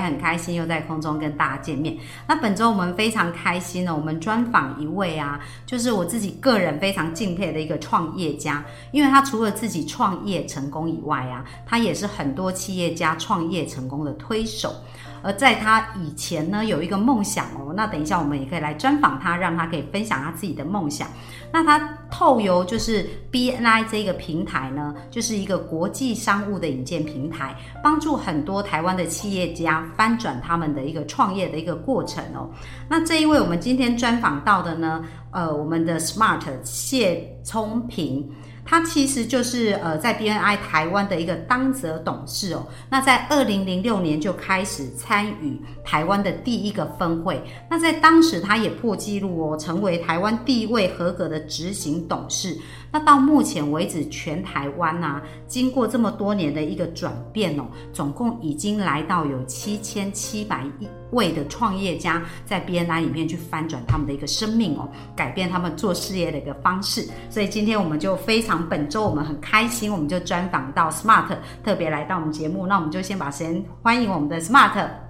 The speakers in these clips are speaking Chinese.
很开心，又在空中跟大家见面。那本周我们非常开心呢，我们专访一位啊，就是我自己个人非常敬佩的一个创业家，因为他除了自己创业成功以外啊，他也是很多企业家创业成功的推手。而在他以前呢，有一个梦想哦，那等一下我们也可以来专访他，让他可以分享他自己的梦想。那他透由就是 BNI 这个平台呢，就是一个国际商务的引荐平台，帮助很多台湾的企业家翻转他们的一个创业的一个过程哦。那这一位我们今天专访到的呢，呃，我们的 Smart 谢聪平。他其实就是呃，在 BNI 台湾的一个当责董事哦。那在二零零六年就开始参与台湾的第一个峰会。那在当时，他也破纪录哦，成为台湾第一位合格的执行董事。那到目前为止，全台湾呐，经过这么多年的一个转变哦，总共已经来到有七千七百位的创业家在 BNI 里面去翻转他们的一个生命哦，改变他们做事业的一个方式。所以今天我们就非常本周我们很开心，我们就专访到 Smart 特别来到我们节目。那我们就先把时间欢迎我们的 Smart。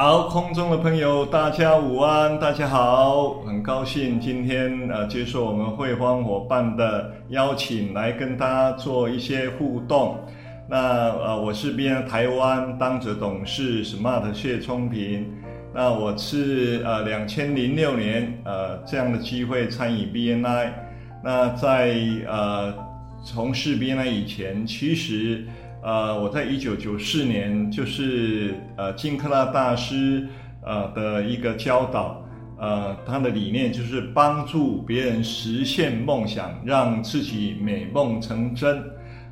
好，空中的朋友，大家午安，大家好，很高兴今天呃接受我们汇方伙伴的邀请，来跟大家做一些互动。那呃，我是 B N 台湾当着董事 Smart 谢聪平。那我是呃两千零六年呃这样的机会参与 BNI。那在呃从事 BNI 以前，其实。呃，我在一九九四年就是呃金克拉大师呃的一个教导，呃他的理念就是帮助别人实现梦想，让自己美梦成真。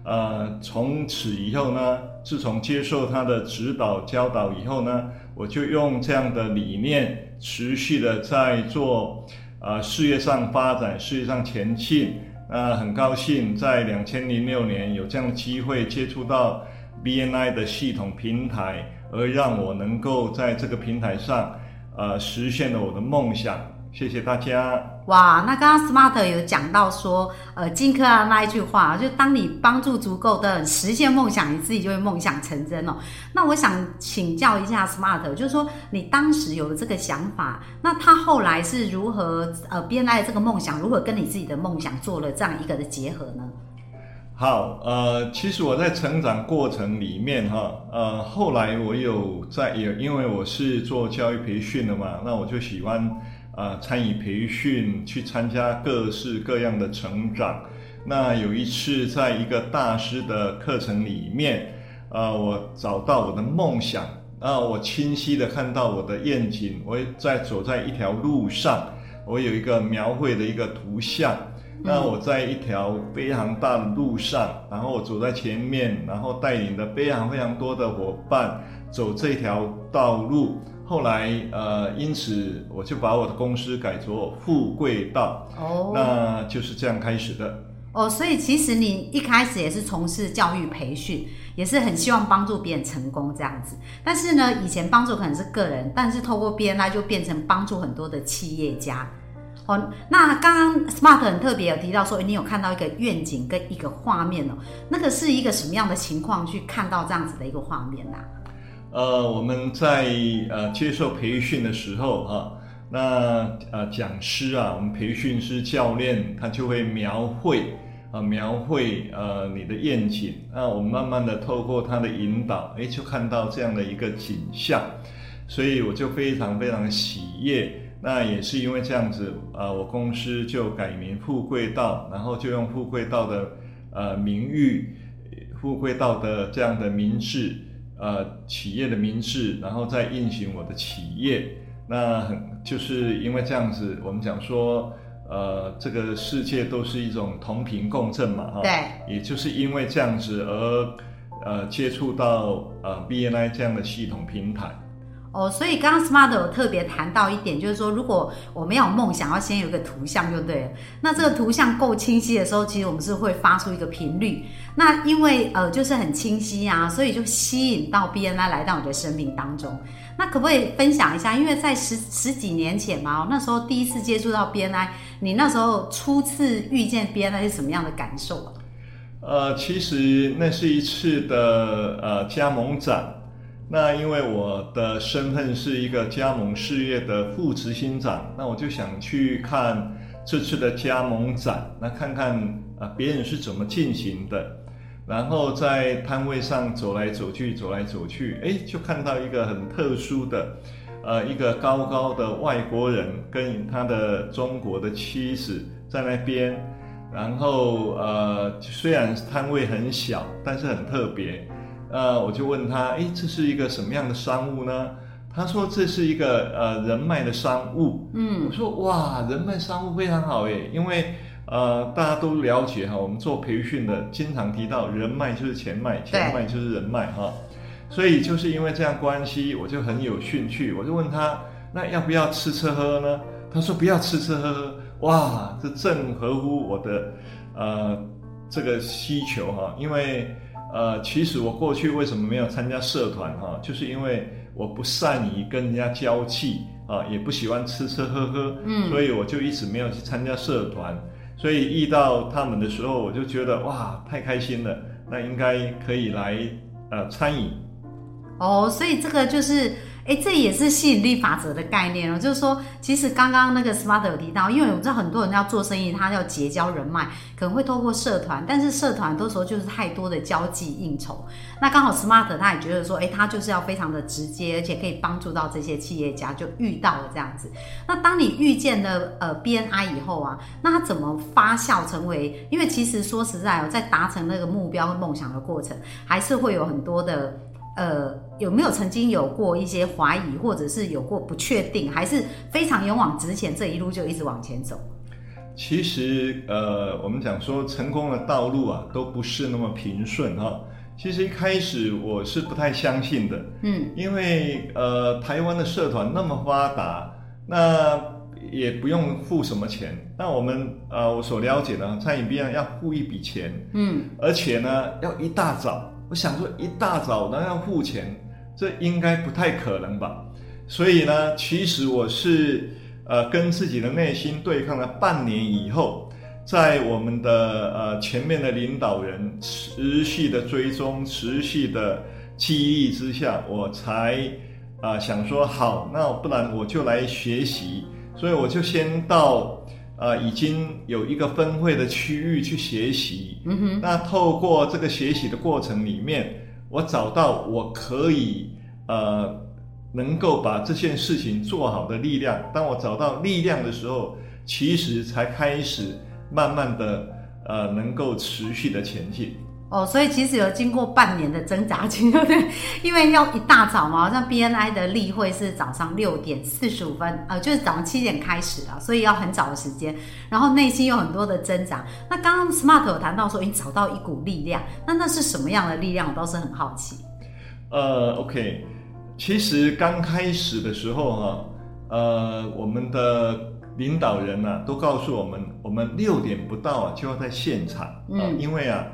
呃，从此以后呢，自从接受他的指导教导以后呢，我就用这样的理念持续的在做呃事业上发展，事业上前进。那很高兴在两千零六年有这样的机会接触到 BNI 的系统平台，而让我能够在这个平台上，呃，实现了我的梦想。谢谢大家。哇，那刚刚 Smart 有讲到说，呃，金科啊那一句话，就当你帮助足够的实现梦想，你自己就会梦想成真哦。那我想请教一下 Smart，就是说你当时有了这个想法，那他后来是如何呃编来这个梦想，如何跟你自己的梦想做了这样一个的结合呢？好，呃，其实我在成长过程里面哈，呃，后来我有在也因为我是做教育培训的嘛，那我就喜欢。啊，参与培训，去参加各式各样的成长。那有一次，在一个大师的课程里面，啊，我找到我的梦想，啊，我清晰的看到我的愿景。我在走在一条路上，我有一个描绘的一个图像。那我在一条非常大的路上，然后我走在前面，然后带领的非常非常多的伙伴走这条道路。后来，呃，因此我就把我的公司改做富贵道，哦，那就是这样开始的。哦，所以其实你一开始也是从事教育培训，也是很希望帮助别人成功这样子。但是呢，以前帮助可能是个人，但是透过 BNI 就变成帮助很多的企业家。哦，那刚刚 Smart 很特别有提到说，你有看到一个愿景跟一个画面哦，那个是一个什么样的情况去看到这样子的一个画面呢？呃，我们在呃接受培训的时候啊，那呃讲师啊，我们培训师教练他就会描绘啊描绘呃你的愿景，那我们慢慢的透过他的引导，哎，就看到这样的一个景象，所以我就非常非常喜悦。那也是因为这样子啊，我公司就改名富贵道，然后就用富贵道的呃名誉，富贵道的这样的名字。呃，企业的名字，然后再运行我的企业，那很就是因为这样子，我们讲说，呃，这个世界都是一种同频共振嘛，哈，对，也就是因为这样子而呃接触到呃 BNI 这样的系统平台。哦，所以刚刚 Smart 有特别谈到一点，就是说，如果我们要有梦想，要先有一个图像就对了。那这个图像够清晰的时候，其实我们是会发出一个频率。那因为呃，就是很清晰啊，所以就吸引到 BNI 来到你的生命当中。那可不可以分享一下？因为在十十几年前嘛，那时候第一次接触到 BNI，你那时候初次遇见 BNI 是什么样的感受啊？呃，其实那是一次的呃加盟展。那因为我的身份是一个加盟事业的副执行长，那我就想去看这次的加盟展，那看看啊别人是怎么进行的，然后在摊位上走来走去，走来走去，哎，就看到一个很特殊的，呃，一个高高的外国人跟他的中国的妻子在那边，然后呃，虽然摊位很小，但是很特别。呃，我就问他，哎，这是一个什么样的商务呢？他说这是一个呃人脉的商务。嗯，我说哇，人脉商务非常好诶，因为呃大家都了解哈，我们做培训的经常提到人脉就是钱脉，钱脉就是人脉哈。所以就是因为这样关系，我就很有兴趣，我就问他，那要不要吃吃喝喝呢？他说不要吃吃喝喝。哇，这正合乎我的呃这个需求哈，因为。呃，其实我过去为什么没有参加社团哈，就是因为我不善于跟人家交际啊，也不喜欢吃吃喝喝，嗯，所以我就一直没有去参加社团。所以遇到他们的时候，我就觉得哇，太开心了，那应该可以来呃参与。哦，所以这个就是。哎，这也是吸引力法则的概念哦，就是说，其实刚刚那个 Smart 有提到，因为我知道很多人要做生意，他要结交人脉，可能会透过社团，但是社团多时候就是太多的交际应酬。那刚好 Smart 他也觉得说，哎，他就是要非常的直接，而且可以帮助到这些企业家，就遇到了这样子。那当你遇见了呃 BNI 以后啊，那他怎么发酵成为？因为其实说实在哦，在达成那个目标和梦想的过程，还是会有很多的。呃，有没有曾经有过一些怀疑，或者是有过不确定，还是非常勇往直前，这一路就一直往前走？其实，呃，我们讲说成功的道路啊，都不是那么平顺哈。其实一开始我是不太相信的，嗯，因为呃，台湾的社团那么发达，那也不用付什么钱。那我们呃，我所了解的餐饮边要付一笔钱，嗯，而且呢，要一大早。我想说，一大早然后要付钱，这应该不太可能吧？所以呢，其实我是呃跟自己的内心对抗了半年以后，在我们的呃前面的领导人持续的追踪、持续的记忆之下，我才啊想说好，那不然我就来学习，所以我就先到。呃，已经有一个分会的区域去学习。嗯哼。那透过这个学习的过程里面，我找到我可以呃能够把这件事情做好的力量。当我找到力量的时候，其实才开始慢慢的呃能够持续的前进。哦，所以其实有经过半年的挣扎期，对不对？因为要一大早嘛，像 BNI 的例会是早上六点四十五分，呃，就是早上七点开始的，所以要很早的时间。然后内心有很多的挣扎。那刚刚 Smart 有谈到说，你找到一股力量，那那是什么样的力量？我倒是很好奇。呃，OK，其实刚开始的时候哈，呃，我们的领导人呢都告诉我们，我们六点不到啊就要在现场啊，因为啊。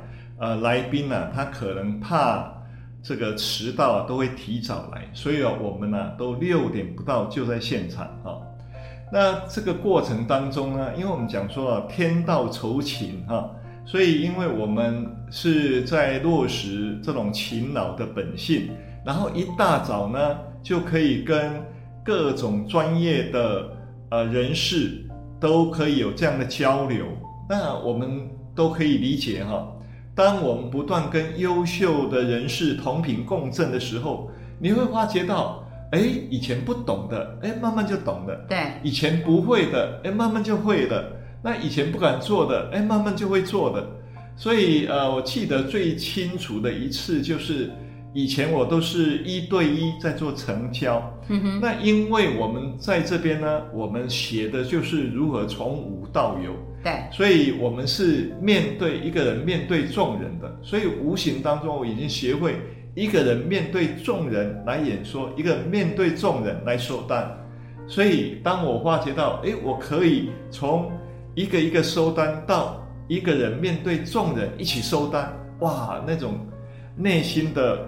呃，来宾呢，他可能怕这个迟到啊，都会提早来，所以啊，我们呢都六点不到就在现场啊。那这个过程当中呢，因为我们讲说啊，天道酬勤哈，所以因为我们是在落实这种勤劳的本性，然后一大早呢就可以跟各种专业的呃人士都可以有这样的交流，那我们都可以理解哈。当我们不断跟优秀的人士同频共振的时候，你会发觉到，哎，以前不懂的，哎，慢慢就懂了；对，以前不会的，哎，慢慢就会了。那以前不敢做的，哎，慢慢就会做的。所以，呃，我记得最清楚的一次就是，以前我都是一对一在做成交。嗯哼。那因为我们在这边呢，我们写的就是如何从无到有。对，所以我们是面对一个人，面对众人的，所以无形当中我已经学会一个人面对众人来演说，一个面对众人来收单。所以当我发觉到，诶，我可以从一个一个收单到一个人面对众人一起收单，哇，那种内心的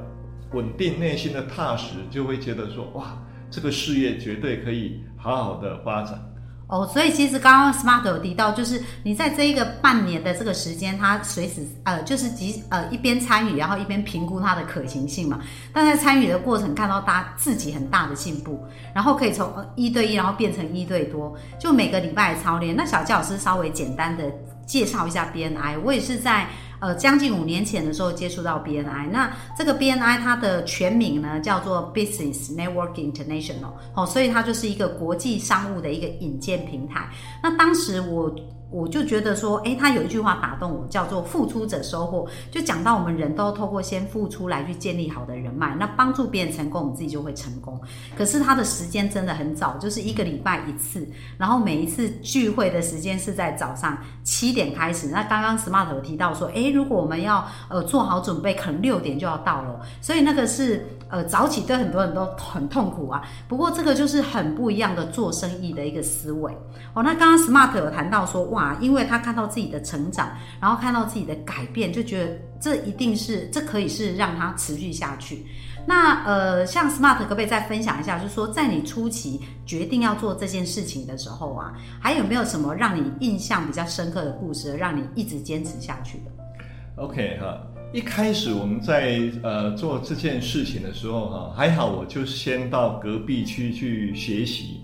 稳定、内心的踏实，就会觉得说，哇，这个事业绝对可以好好的发展。哦，所以其实刚刚 Smart 有提到，就是你在这一个半年的这个时间，他随时呃，就是即呃一边参与，然后一边评估它的可行性嘛。但在参与的过程，看到他自己很大的进步，然后可以从一对一，然后变成一对多，就每个礼拜操练。那小教老师稍微简单的介绍一下 BNI，我也是在。呃，将近五年前的时候接触到 BNI，那这个 BNI 它的全名呢叫做 Business Network International，哦，所以它就是一个国际商务的一个引荐平台。那当时我。我就觉得说，诶，他有一句话打动我，叫做“付出者收获”，就讲到我们人都透过先付出来去建立好的人脉，那帮助别人成功，我们自己就会成功。可是他的时间真的很早，就是一个礼拜一次，然后每一次聚会的时间是在早上七点开始。那刚刚 Smart 有提到说，诶，如果我们要呃做好准备，可能六点就要到了，所以那个是。呃，早起对很多人都很痛苦啊。不过这个就是很不一样的做生意的一个思维哦。那刚刚 Smart 有谈到说，哇，啊因为他看到自己的成长，然后看到自己的改变，就觉得这一定是，这可以是让他持续下去。那呃，像 Smart 可不可以再分享一下，就是说在你初期决定要做这件事情的时候啊，还有没有什么让你印象比较深刻的故事，让你一直坚持下去的？OK 哈。一开始我们在呃做这件事情的时候哈，还好我就先到隔壁区去学习。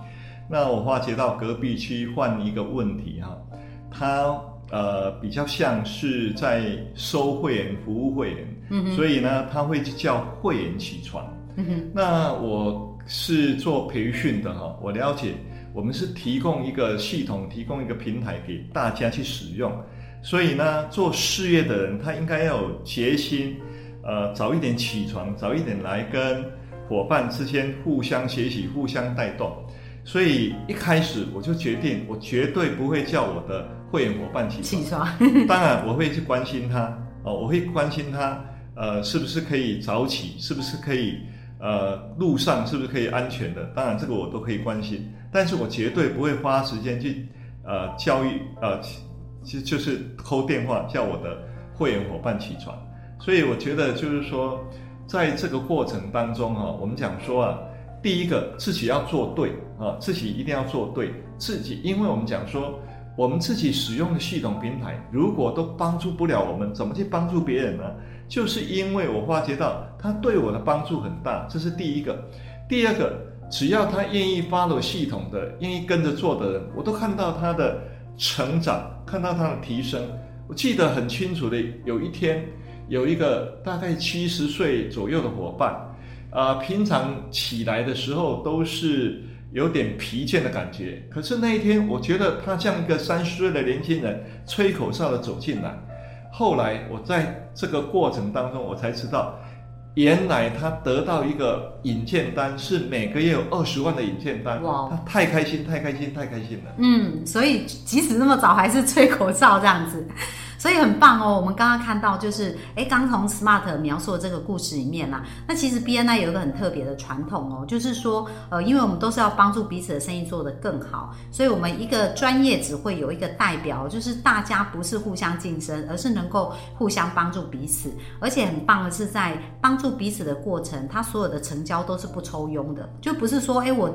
那我发觉到隔壁区换一个问题哈，他呃比较像是在收会员服务会员，所以呢他会叫会员起床。那我是做培训的哈，我了解我们是提供一个系统，提供一个平台给大家去使用。所以呢，做事业的人他应该要有决心，呃，早一点起床，早一点来跟伙伴之间互相学习、互相带动。所以一开始我就决定，我绝对不会叫我的会员伙伴起起床。当然，我会去关心他哦，我会关心他，呃，是不是可以早起，是不是可以，呃，路上是不是可以安全的？当然，这个我都可以关心，但是我绝对不会花时间去，呃，教育，呃。其实就是扣电话叫我的会员伙伴起床，所以我觉得就是说，在这个过程当中哈，我们讲说啊，第一个自己要做对啊，自己一定要做对，自己，因为我们讲说，我们自己使用的系统平台如果都帮助不了我们，怎么去帮助别人呢？就是因为我发觉到他对我的帮助很大，这是第一个。第二个，只要他愿意 follow 系统的，愿意跟着做的人，我都看到他的。成长，看到他的提升，我记得很清楚的。有一天，有一个大概七十岁左右的伙伴，啊，平常起来的时候都是有点疲倦的感觉。可是那一天，我觉得他像一个三十岁的年轻人，吹口哨的走进来。后来我在这个过程当中，我才知道。原来他得到一个引荐单，是每个月有二十万的引荐单，哇！他太开心，太开心，太开心了。嗯，所以即使那么早，还是吹口哨这样子。所以很棒哦！我们刚刚看到，就是哎，刚从 Smart 描述的这个故事里面啦，那其实 BNI 有一个很特别的传统哦，就是说，呃，因为我们都是要帮助彼此的生意做得更好，所以我们一个专业只会有一个代表，就是大家不是互相竞争，而是能够互相帮助彼此，而且很棒的是在帮助彼此的过程，他所有的成交都是不抽佣的，就不是说哎我。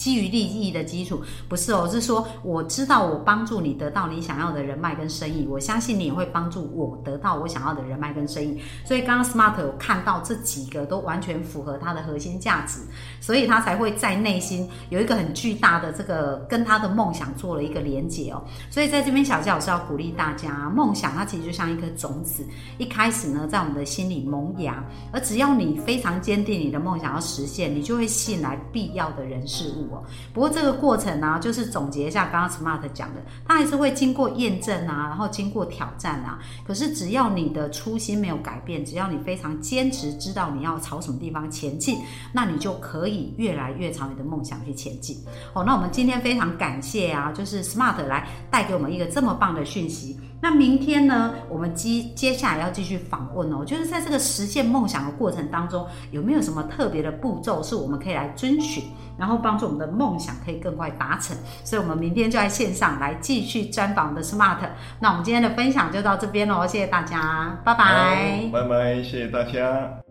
基于利益的基础不是哦，是说我知道我帮助你得到你想要的人脉跟生意，我相信你也会帮助我得到我想要的人脉跟生意。所以刚刚 Smart 有看到这几个都完全符合他的核心价值，所以他才会在内心有一个很巨大的这个跟他的梦想做了一个连接哦。所以在这边小教老师要鼓励大家，梦想它其实就像一颗种子，一开始呢在我们的心里萌芽，而只要你非常坚定你的梦想要实现，你就会吸引来必要的人事物。不过这个过程呢，就是总结一下刚刚 Smart 讲的，它还是会经过验证啊，然后经过挑战啊。可是只要你的初心没有改变，只要你非常坚持，知道你要朝什么地方前进，那你就可以越来越朝你的梦想去前进。哦，那我们今天非常感谢啊，就是 Smart 来带给我们一个这么棒的讯息。那明天呢，我们接接下来要继续访问哦，就是在这个实现梦想的过程当中，有没有什么特别的步骤是我们可以来遵循，然后帮助我们的梦想可以更快达成？所以，我们明天就在线上来继续专访的 Smart。那我们今天的分享就到这边喽，谢谢大家，拜拜，拜拜，谢谢大家。